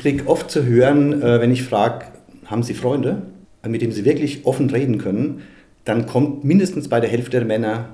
Ich kriege oft zu hören, äh, wenn ich frage, haben Sie Freunde, mit denen Sie wirklich offen reden können, dann kommt mindestens bei der Hälfte der Männer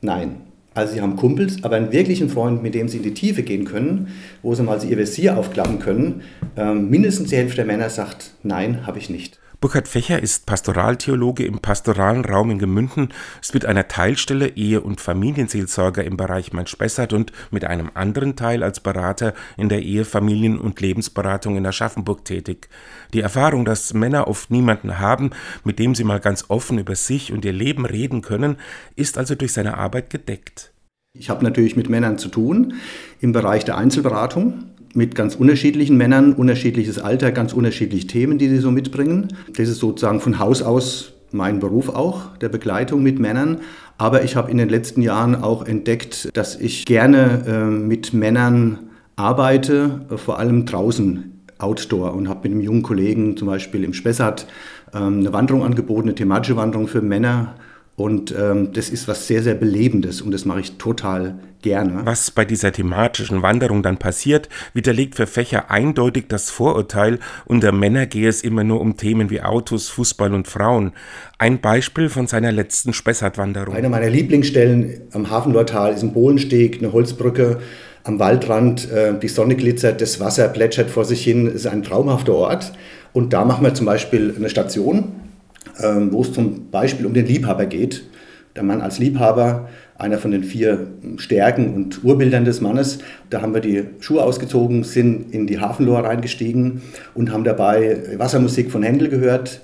Nein. Also sie haben Kumpels, aber einen wirklichen Freund, mit dem sie in die Tiefe gehen können, wo sie mal ihr Visier aufklappen können, ähm, mindestens die Hälfte der Männer sagt, nein, habe ich nicht. Burkhard Fächer ist Pastoraltheologe im pastoralen Raum in Gemünden, ist mit einer Teilstelle Ehe- und Familienseelsorger im Bereich Main-Spessart und mit einem anderen Teil als Berater in der Ehe-, Familien- und Lebensberatung in Aschaffenburg tätig. Die Erfahrung, dass Männer oft niemanden haben, mit dem sie mal ganz offen über sich und ihr Leben reden können, ist also durch seine Arbeit gedeckt. Ich habe natürlich mit Männern zu tun im Bereich der Einzelberatung mit ganz unterschiedlichen Männern, unterschiedliches Alter, ganz unterschiedliche Themen, die sie so mitbringen. Das ist sozusagen von Haus aus mein Beruf auch, der Begleitung mit Männern. Aber ich habe in den letzten Jahren auch entdeckt, dass ich gerne äh, mit Männern arbeite, vor allem draußen, outdoor. Und habe mit einem jungen Kollegen zum Beispiel im Spessart äh, eine Wanderung angeboten, eine thematische Wanderung für Männer und ähm, das ist was sehr, sehr Belebendes und das mache ich total gerne. Was bei dieser thematischen Wanderung dann passiert, widerlegt für Fächer eindeutig das Vorurteil, unter Männer gehe es immer nur um Themen wie Autos, Fußball und Frauen. Ein Beispiel von seiner letzten Spessart-Wanderung. Eine meiner Lieblingsstellen am Hafenlortal ist ein Bohlensteg, eine Holzbrücke am Waldrand. Äh, die Sonne glitzert, das Wasser plätschert vor sich hin. Es ist ein traumhafter Ort. Und da machen wir zum Beispiel eine Station wo es zum Beispiel um den Liebhaber geht. Der Mann als Liebhaber, einer von den vier Stärken und Urbildern des Mannes. Da haben wir die Schuhe ausgezogen, sind in die Hafenlohr reingestiegen und haben dabei Wassermusik von Händel gehört.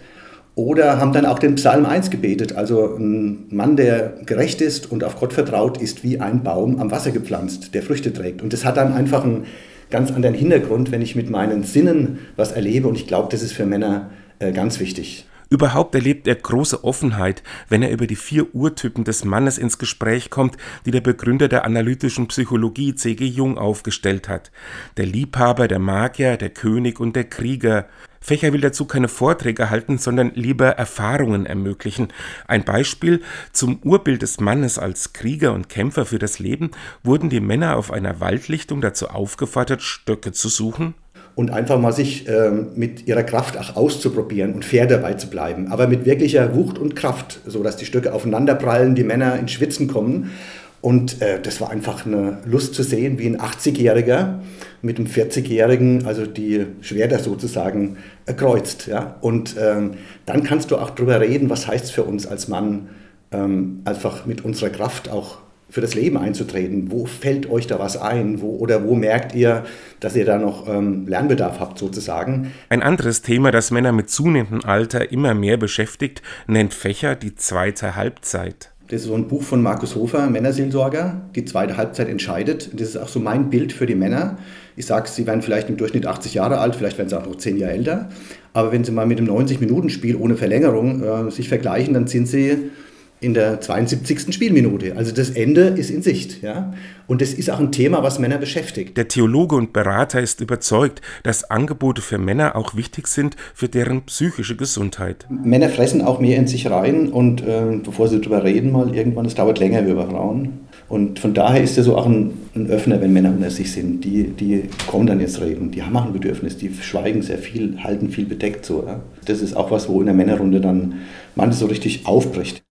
Oder haben dann auch den Psalm 1 gebetet. Also ein Mann, der gerecht ist und auf Gott vertraut, ist wie ein Baum am Wasser gepflanzt, der Früchte trägt. Und das hat dann einfach einen ganz anderen Hintergrund, wenn ich mit meinen Sinnen was erlebe. Und ich glaube, das ist für Männer äh, ganz wichtig. Überhaupt erlebt er große Offenheit, wenn er über die vier Urtypen des Mannes ins Gespräch kommt, die der Begründer der analytischen Psychologie C.G. Jung aufgestellt hat. Der Liebhaber, der Magier, der König und der Krieger. Fächer will dazu keine Vorträge halten, sondern lieber Erfahrungen ermöglichen. Ein Beispiel zum Urbild des Mannes als Krieger und Kämpfer für das Leben wurden die Männer auf einer Waldlichtung dazu aufgefordert, Stöcke zu suchen und einfach mal sich äh, mit ihrer Kraft auch auszuprobieren und fair dabei zu bleiben, aber mit wirklicher Wucht und Kraft, so dass die Stöcke aufeinanderprallen, die Männer ins Schwitzen kommen. Und äh, das war einfach eine Lust zu sehen, wie ein 80-Jähriger mit einem 40-Jährigen, also die Schwerter sozusagen kreuzt. Ja? Und ähm, dann kannst du auch darüber reden, was heißt es für uns als Mann, ähm, einfach mit unserer Kraft auch für das Leben einzutreten. Wo fällt euch da was ein? Wo, oder wo merkt ihr, dass ihr da noch ähm, Lernbedarf habt sozusagen? Ein anderes Thema, das Männer mit zunehmendem Alter immer mehr beschäftigt, nennt Fächer die zweite Halbzeit. Das ist so ein Buch von Markus Hofer, Männerseelsorger. Die zweite Halbzeit entscheidet. Das ist auch so mein Bild für die Männer. Ich sage, sie werden vielleicht im Durchschnitt 80 Jahre alt, vielleicht werden sie auch noch 10 Jahre älter. Aber wenn sie mal mit dem 90-Minuten-Spiel ohne Verlängerung äh, sich vergleichen, dann sind sie in der 72. Spielminute. Also das Ende ist in Sicht. Ja? Und das ist auch ein Thema, was Männer beschäftigt. Der Theologe und Berater ist überzeugt, dass Angebote für Männer auch wichtig sind für deren psychische Gesundheit. Männer fressen auch mehr in sich rein und äh, bevor sie darüber reden, mal irgendwann, es dauert länger wie bei Frauen. Und von daher ist er so auch ein, ein, Öffner, wenn Männer unter sich sind. Die, die kommen dann jetzt reden. Die haben auch ein Bedürfnis, die schweigen sehr viel, halten viel bedeckt so. Ja? Das ist auch was, wo in der Männerrunde dann manches so richtig aufbricht.